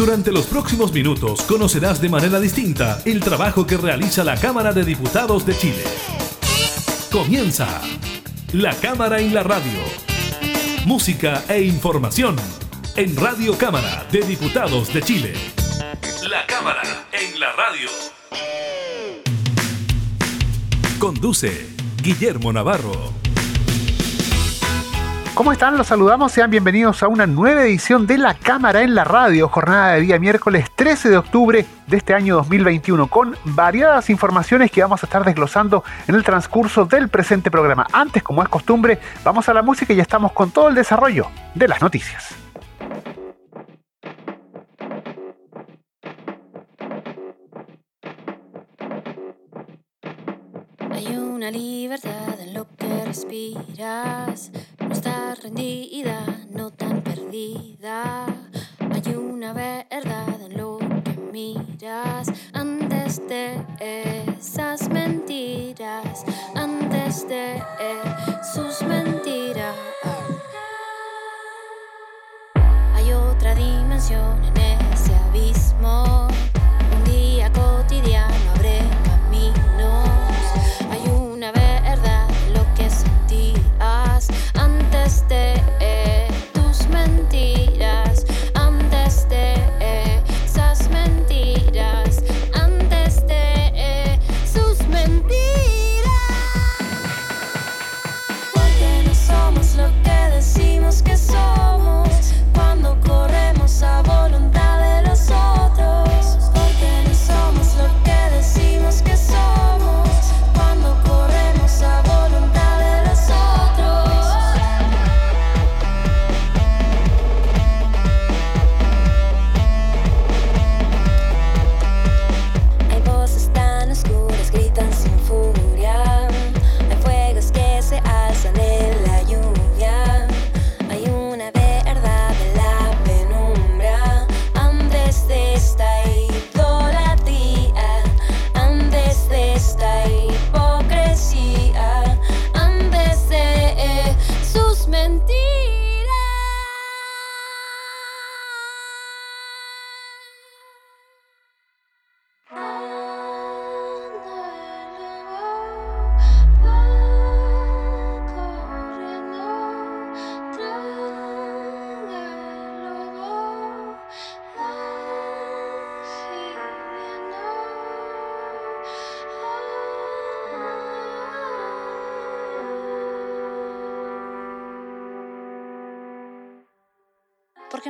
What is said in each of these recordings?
Durante los próximos minutos conocerás de manera distinta el trabajo que realiza la Cámara de Diputados de Chile. Comienza La Cámara en la Radio. Música e información en Radio Cámara de Diputados de Chile. La Cámara en la Radio. Conduce Guillermo Navarro. ¿Cómo están? Los saludamos, sean bienvenidos a una nueva edición de La Cámara en la Radio, jornada de día miércoles 13 de octubre de este año 2021, con variadas informaciones que vamos a estar desglosando en el transcurso del presente programa. Antes, como es costumbre, vamos a la música y ya estamos con todo el desarrollo de las noticias. Hay una libertad en lo que respiras, no estás rendida, no tan perdida. Hay una verdad en lo que miras, antes de esas mentiras, antes de sus mentiras. Hay otra dimensión en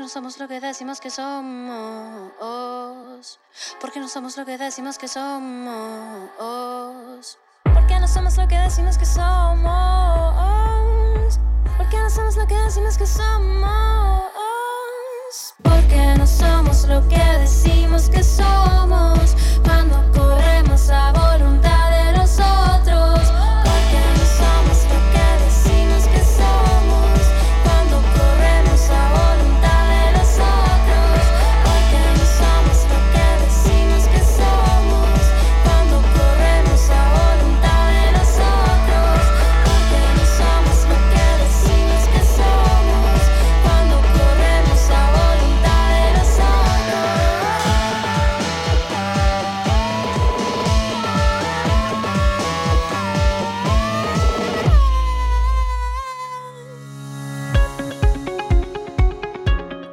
No somos lo que decimos que somos. Porque no somos lo que decimos que somos. Porque no somos lo que decimos que somos. Porque no somos lo que decimos que somos. Porque no somos lo que decimos que somos.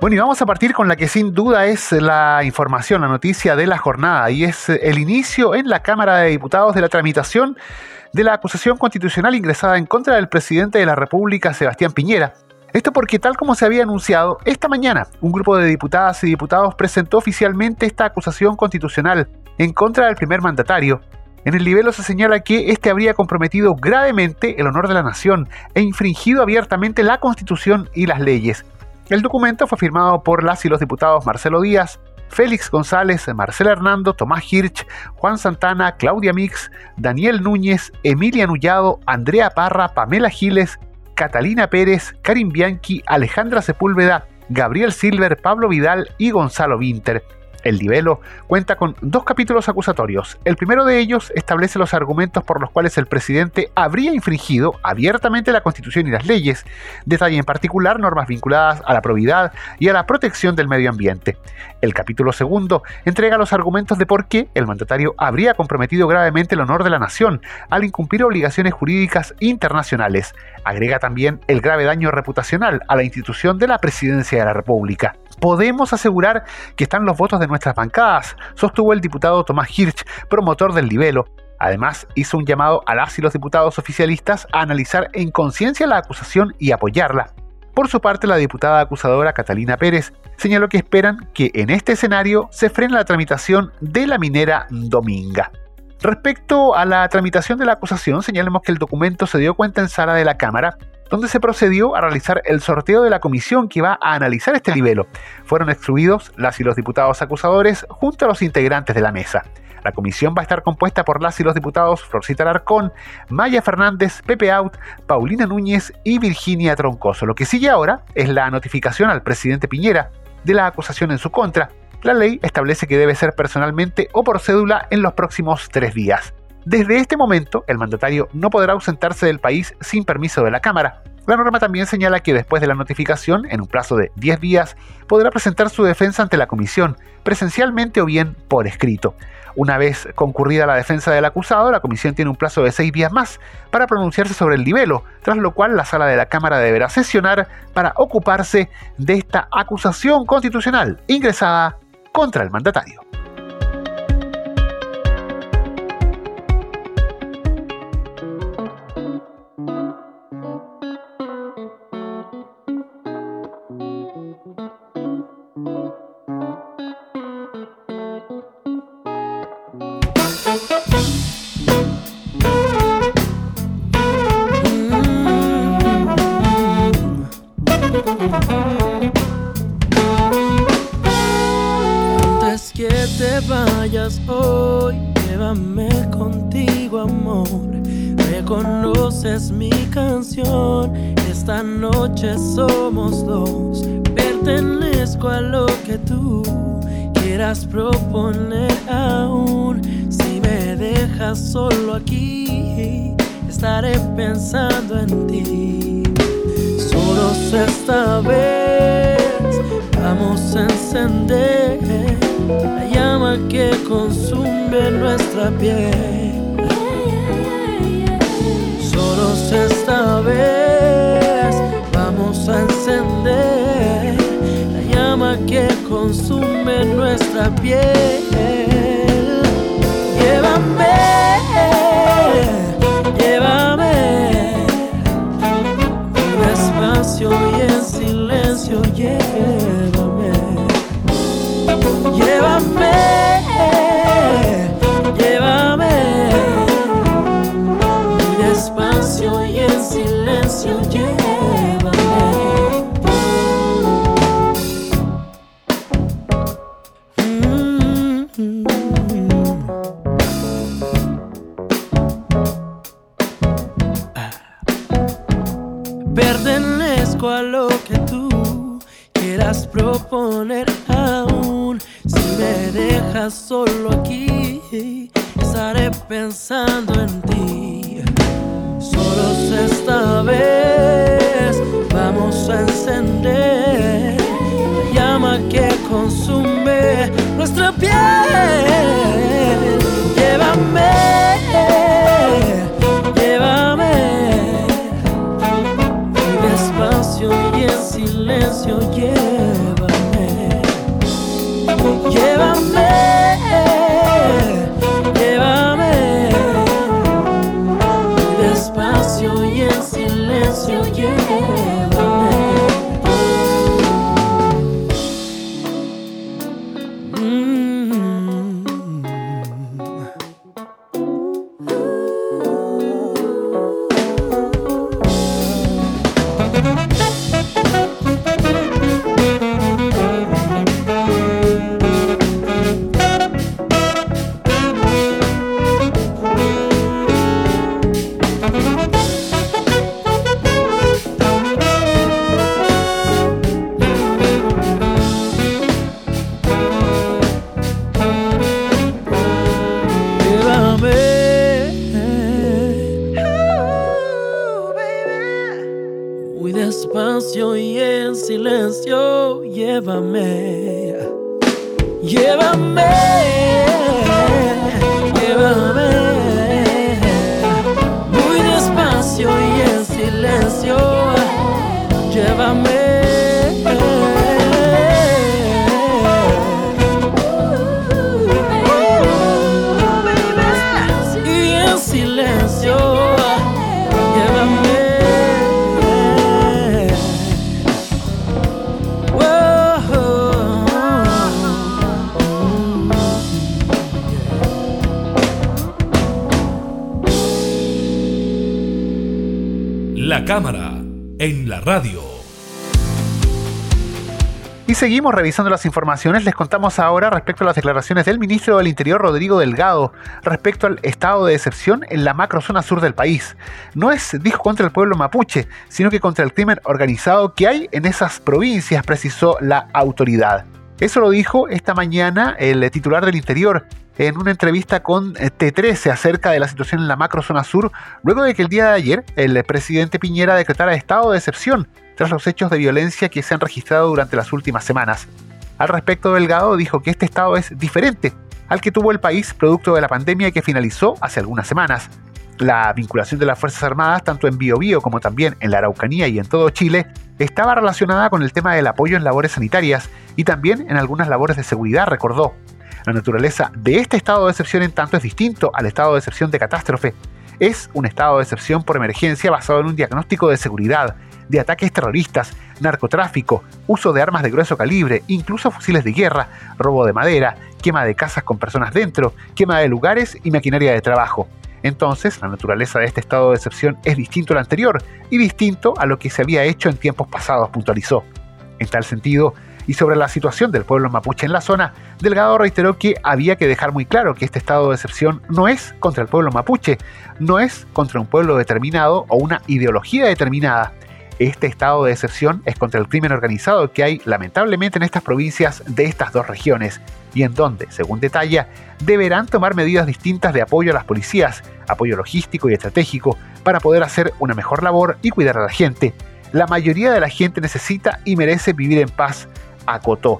Bueno, y vamos a partir con la que sin duda es la información, la noticia de la jornada, y es el inicio en la Cámara de Diputados de la tramitación de la acusación constitucional ingresada en contra del presidente de la República, Sebastián Piñera. Esto porque, tal como se había anunciado, esta mañana un grupo de diputadas y diputados presentó oficialmente esta acusación constitucional en contra del primer mandatario. En el libelo se señala que este habría comprometido gravemente el honor de la nación e infringido abiertamente la Constitución y las leyes. El documento fue firmado por las y los diputados Marcelo Díaz, Félix González, Marcela Hernando, Tomás Hirsch, Juan Santana, Claudia Mix, Daniel Núñez, Emilia Nullado, Andrea Parra, Pamela Giles, Catalina Pérez, Karim Bianchi, Alejandra Sepúlveda, Gabriel Silver, Pablo Vidal y Gonzalo Winter. El libelo cuenta con dos capítulos acusatorios. El primero de ellos establece los argumentos por los cuales el presidente habría infringido abiertamente la Constitución y las leyes. Detalla en particular normas vinculadas a la probidad y a la protección del medio ambiente. El capítulo segundo entrega los argumentos de por qué el mandatario habría comprometido gravemente el honor de la nación al incumplir obligaciones jurídicas internacionales. Agrega también el grave daño reputacional a la institución de la presidencia de la República. Podemos asegurar que están los votos de nuestras bancadas, sostuvo el diputado Tomás Hirsch, promotor del libelo. Además, hizo un llamado a las y los diputados oficialistas a analizar en conciencia la acusación y apoyarla. Por su parte, la diputada acusadora Catalina Pérez señaló que esperan que en este escenario se frene la tramitación de la minera Dominga. Respecto a la tramitación de la acusación, señalemos que el documento se dio cuenta en sala de la Cámara, donde se procedió a realizar el sorteo de la comisión que va a analizar este libelo. Fueron excluidos las y los diputados acusadores junto a los integrantes de la mesa. La comisión va a estar compuesta por las y los diputados Florcita Larcón, Maya Fernández, Pepe Out, Paulina Núñez y Virginia Troncoso. Lo que sigue ahora es la notificación al presidente Piñera de la acusación en su contra. La ley establece que debe ser personalmente o por cédula en los próximos tres días. Desde este momento, el mandatario no podrá ausentarse del país sin permiso de la Cámara. La norma también señala que después de la notificación, en un plazo de 10 días, podrá presentar su defensa ante la comisión, presencialmente o bien por escrito. Una vez concurrida la defensa del acusado, la comisión tiene un plazo de seis días más para pronunciarse sobre el libelo, tras lo cual la sala de la Cámara deberá sesionar para ocuparse de esta acusación constitucional ingresada contra el mandatario. Somos dos. Pertenezco a lo que tú quieras proponer aún. Si me dejas solo aquí, estaré pensando en ti. Solo esta vez vamos a encender la llama que consume nuestra piel. Solo esta vez la llama que consume nuestra piel. Llévame, you. en silencio, llévame, llévame, llévame. Cámara en la radio. Y seguimos revisando las informaciones. Les contamos ahora respecto a las declaraciones del ministro del Interior, Rodrigo Delgado, respecto al estado de excepción en la macrozona sur del país. No es, dijo, contra el pueblo mapuche, sino que contra el crimen organizado que hay en esas provincias, precisó la autoridad. Eso lo dijo esta mañana el titular del Interior en una entrevista con T13 acerca de la situación en la macrozona sur, luego de que el día de ayer el presidente Piñera decretara estado de excepción tras los hechos de violencia que se han registrado durante las últimas semanas. Al respecto, Delgado dijo que este estado es diferente al que tuvo el país producto de la pandemia que finalizó hace algunas semanas. La vinculación de las Fuerzas Armadas, tanto en Biobío como también en la Araucanía y en todo Chile, estaba relacionada con el tema del apoyo en labores sanitarias y también en algunas labores de seguridad, recordó. La naturaleza de este estado de excepción en tanto es distinto al estado de excepción de catástrofe. Es un estado de excepción por emergencia basado en un diagnóstico de seguridad, de ataques terroristas, narcotráfico, uso de armas de grueso calibre, incluso fusiles de guerra, robo de madera, quema de casas con personas dentro, quema de lugares y maquinaria de trabajo. Entonces, la naturaleza de este estado de excepción es distinto al anterior y distinto a lo que se había hecho en tiempos pasados, puntualizó. En tal sentido, y sobre la situación del pueblo mapuche en la zona, Delgado reiteró que había que dejar muy claro que este estado de excepción no es contra el pueblo mapuche, no es contra un pueblo determinado o una ideología determinada. Este estado de excepción es contra el crimen organizado que hay lamentablemente en estas provincias de estas dos regiones y en donde, según detalla, deberán tomar medidas distintas de apoyo a las policías, apoyo logístico y estratégico para poder hacer una mejor labor y cuidar a la gente. La mayoría de la gente necesita y merece vivir en paz, acotó.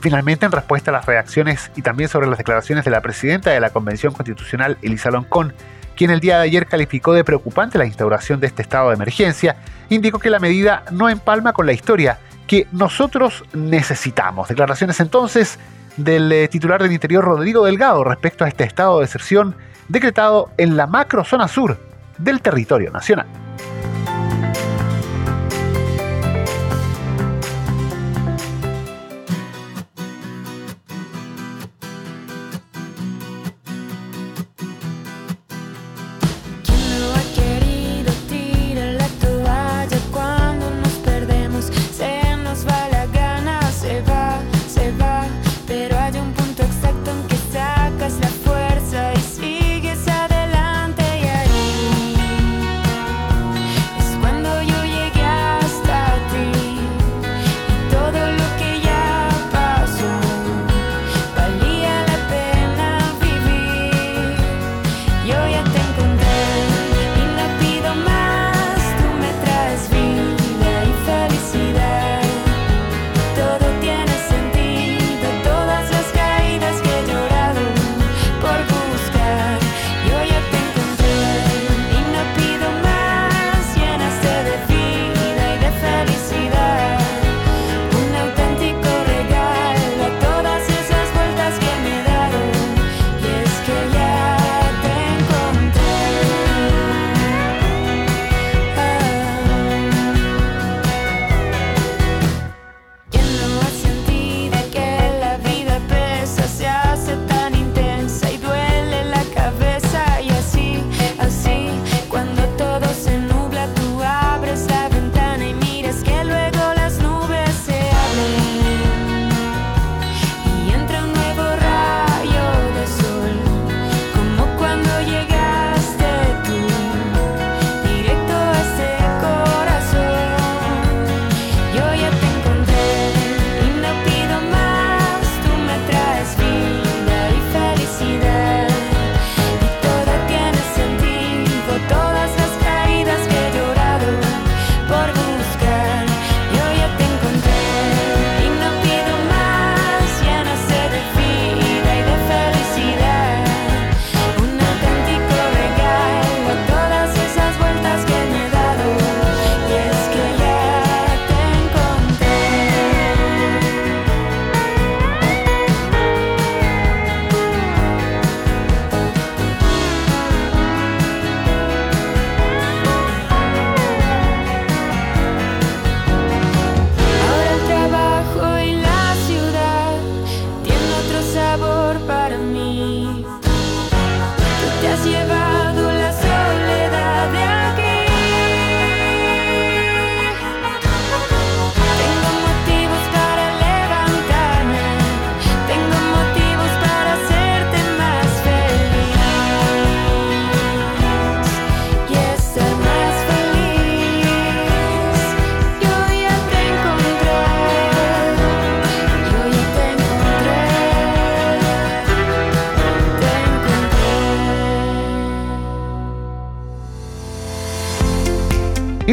Finalmente, en respuesta a las reacciones y también sobre las declaraciones de la presidenta de la Convención Constitucional, Elisa Loncón, quien el día de ayer calificó de preocupante la instauración de este estado de emergencia, indicó que la medida no empalma con la historia que nosotros necesitamos. Declaraciones entonces del eh, titular del Interior, Rodrigo Delgado, respecto a este estado de excepción decretado en la macro zona sur del territorio nacional.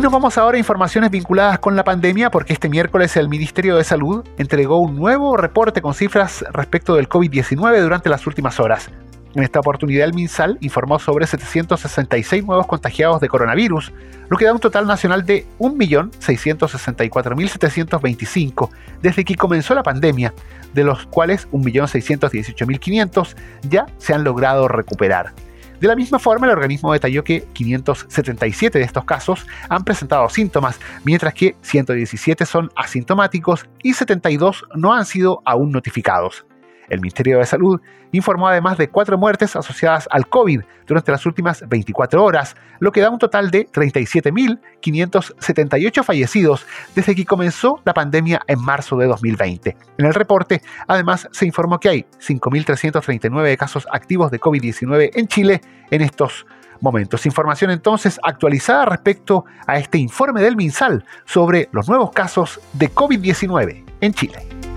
Y nos vamos ahora a informaciones vinculadas con la pandemia porque este miércoles el Ministerio de Salud entregó un nuevo reporte con cifras respecto del COVID-19 durante las últimas horas. En esta oportunidad el MinSal informó sobre 766 nuevos contagiados de coronavirus, lo que da un total nacional de 1.664.725 desde que comenzó la pandemia, de los cuales 1.618.500 ya se han logrado recuperar. De la misma forma, el organismo detalló que 577 de estos casos han presentado síntomas, mientras que 117 son asintomáticos y 72 no han sido aún notificados. El Ministerio de Salud informó además de cuatro muertes asociadas al COVID durante las últimas 24 horas, lo que da un total de 37.578 fallecidos desde que comenzó la pandemia en marzo de 2020. En el reporte, además, se informó que hay 5.339 casos activos de COVID-19 en Chile en estos momentos. Información entonces actualizada respecto a este informe del MinSal sobre los nuevos casos de COVID-19 en Chile.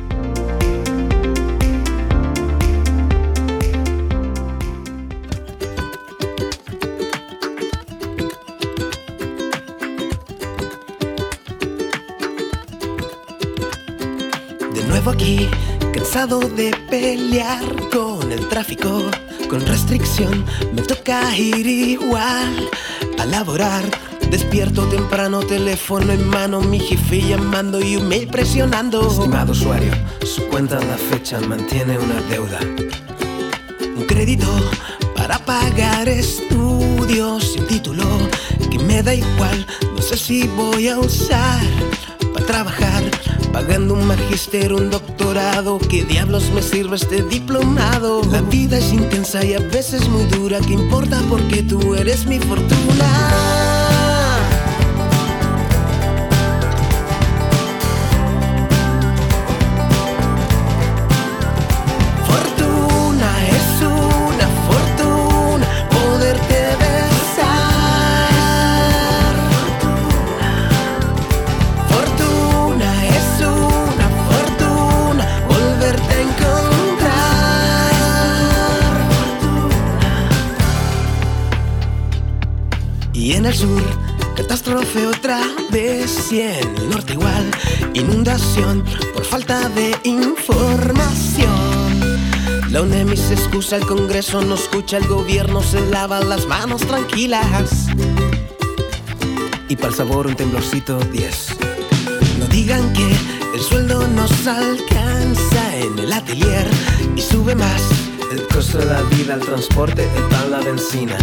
Aquí, cansado de pelear con el tráfico, con restricción, me toca ir igual a laborar. Despierto temprano, teléfono en mano, mi jefe llamando y un mail presionando. Estimado usuario, su cuenta a la fecha mantiene una deuda. Un crédito para pagar estudios sin título, que me da igual, no sé si voy a usar para trabajar Pagando un magister, un doctorado, ¿qué diablos me sirve este diplomado? La vida es intensa y a veces muy dura, ¿qué importa porque tú eres mi fortuna? Por falta de información. La UNEMI se excusa, el Congreso no escucha, el gobierno se lava las manos tranquilas. Y para el sabor un temblorcito 10. No digan que el sueldo nos alcanza en el atelier y sube más. El costo de la vida, el transporte, el pan, la benzina.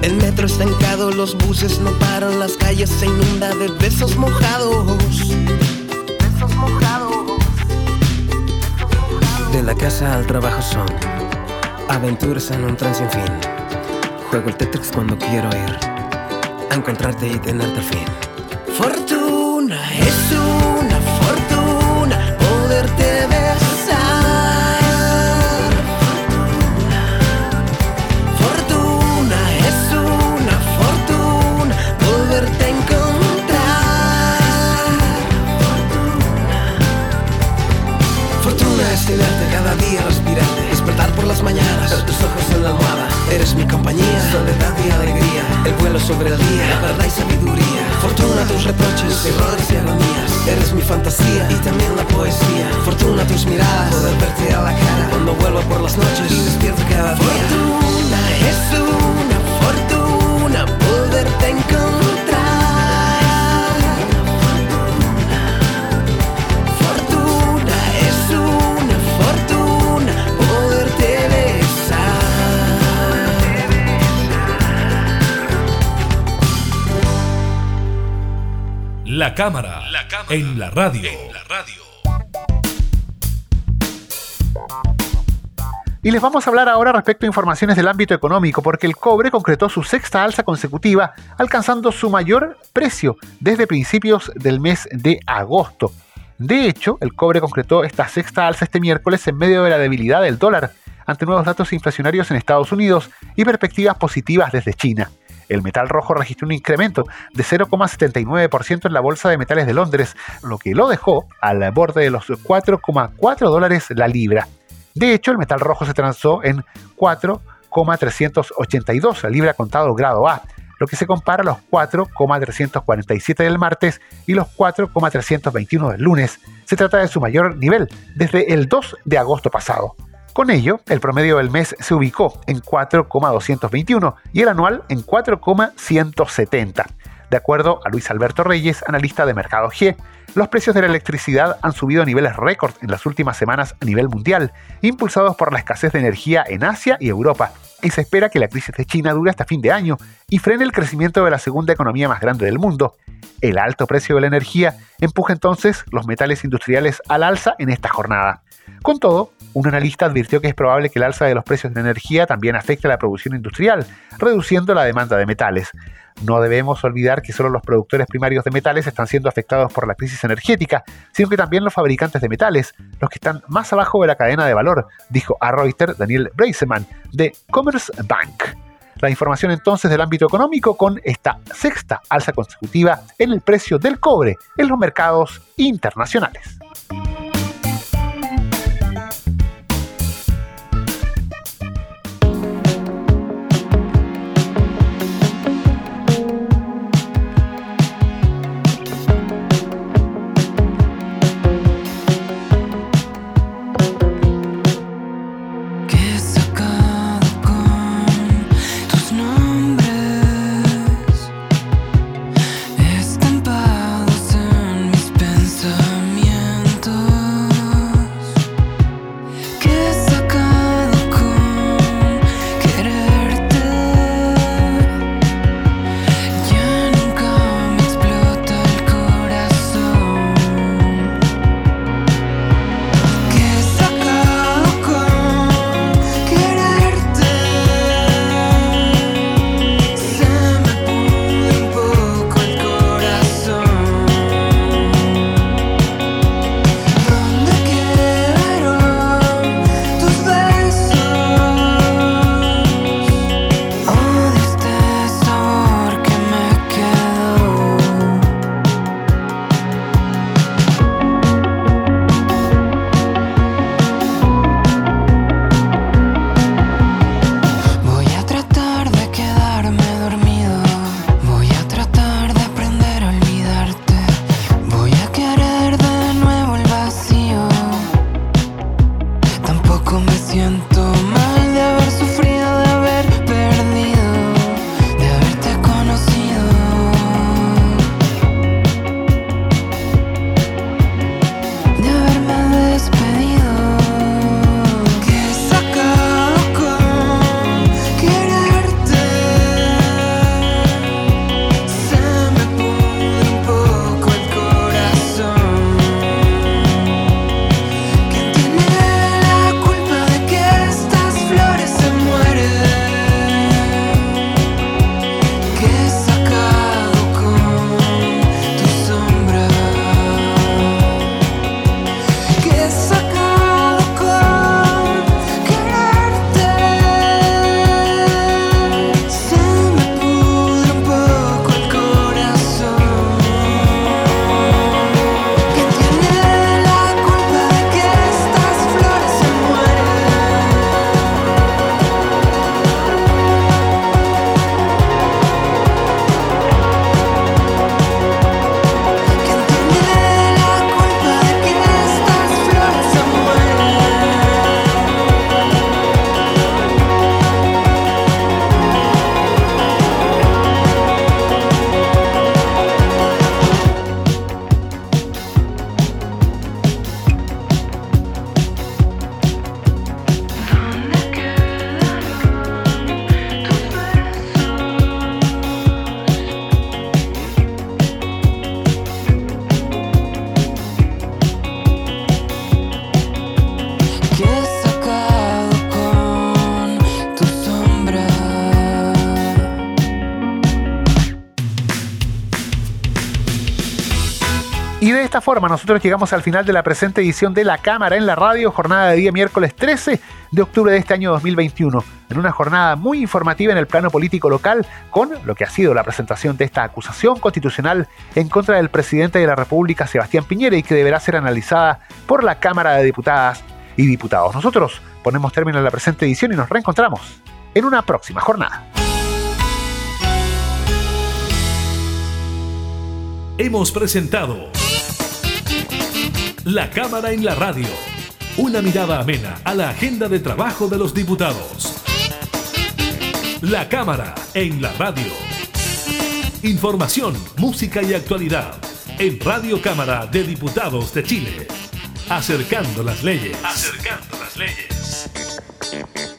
El metro estancado, los buses no paran, las calles se inunda de besos mojados. De la casa al trabajo son aventuras en un tren sin fin. Juego el Tetris cuando quiero ir a encontrarte y tenerte al fin. Fortuna es una Eres mi compañía, soledad y alegría El vuelo sobre el día, la verdad y sabiduría. Fortuna tus reproches, errores y agonías. Eres mi fantasía y también la poesía. Fortuna tus miradas, poder verte a la cara Cuando vuelvo por las noches. Y despierto cada día. Fortuna es La cámara, en, la radio. Y les vamos a hablar ahora respecto a informaciones del ámbito económico, porque el cobre concretó su sexta alza consecutiva, alcanzando su mayor precio desde principios del mes de agosto. De hecho, el cobre concretó esta sexta alza este miércoles en medio de la debilidad del dólar, ante nuevos datos inflacionarios en Estados Unidos y perspectivas positivas desde China. El metal rojo registró un incremento de 0,79% en la Bolsa de Metales de Londres, lo que lo dejó al borde de los 4,4 dólares la libra. De hecho, el metal rojo se transó en 4,382 la libra contado grado A, lo que se compara a los 4,347 del martes y los 4,321 del lunes. Se trata de su mayor nivel desde el 2 de agosto pasado. Con ello, el promedio del mes se ubicó en 4,221 y el anual en 4,170. De acuerdo a Luis Alberto Reyes, analista de Mercado G, los precios de la electricidad han subido a niveles récord en las últimas semanas a nivel mundial, impulsados por la escasez de energía en Asia y Europa, y se espera que la crisis de China dure hasta fin de año y frene el crecimiento de la segunda economía más grande del mundo. El alto precio de la energía empuja entonces los metales industriales al alza en esta jornada. Con todo, un analista advirtió que es probable que el alza de los precios de energía también afecte a la producción industrial, reduciendo la demanda de metales. No debemos olvidar que solo los productores primarios de metales están siendo afectados por la crisis energética, sino que también los fabricantes de metales, los que están más abajo de la cadena de valor, dijo a Reuters Daniel Braceman de Commerce Bank. La información entonces del ámbito económico con esta sexta alza consecutiva en el precio del cobre en los mercados internacionales. Esta forma nosotros llegamos al final de la presente edición de La Cámara en la Radio, jornada de día miércoles 13 de octubre de este año 2021, en una jornada muy informativa en el plano político local con lo que ha sido la presentación de esta acusación constitucional en contra del presidente de la República, Sebastián Piñera, y que deberá ser analizada por la Cámara de Diputadas y Diputados. Nosotros ponemos término a la presente edición y nos reencontramos en una próxima jornada. Hemos presentado La Cámara en la Radio. Una mirada amena a la agenda de trabajo de los diputados. La Cámara en la Radio. Información, música y actualidad en Radio Cámara de Diputados de Chile. Acercando las leyes. Acercando las leyes.